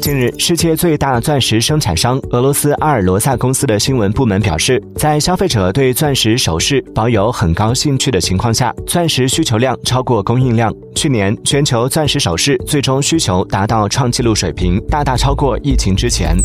近日世界最大钻石生产商俄罗斯阿尔罗萨公司的新闻部门表示在消费者对钻石首饰保有很高兴趣的情况下钻石需求量超过供应量去年全球钻石首饰最终需求达到创纪录水平大大超过疫情之前。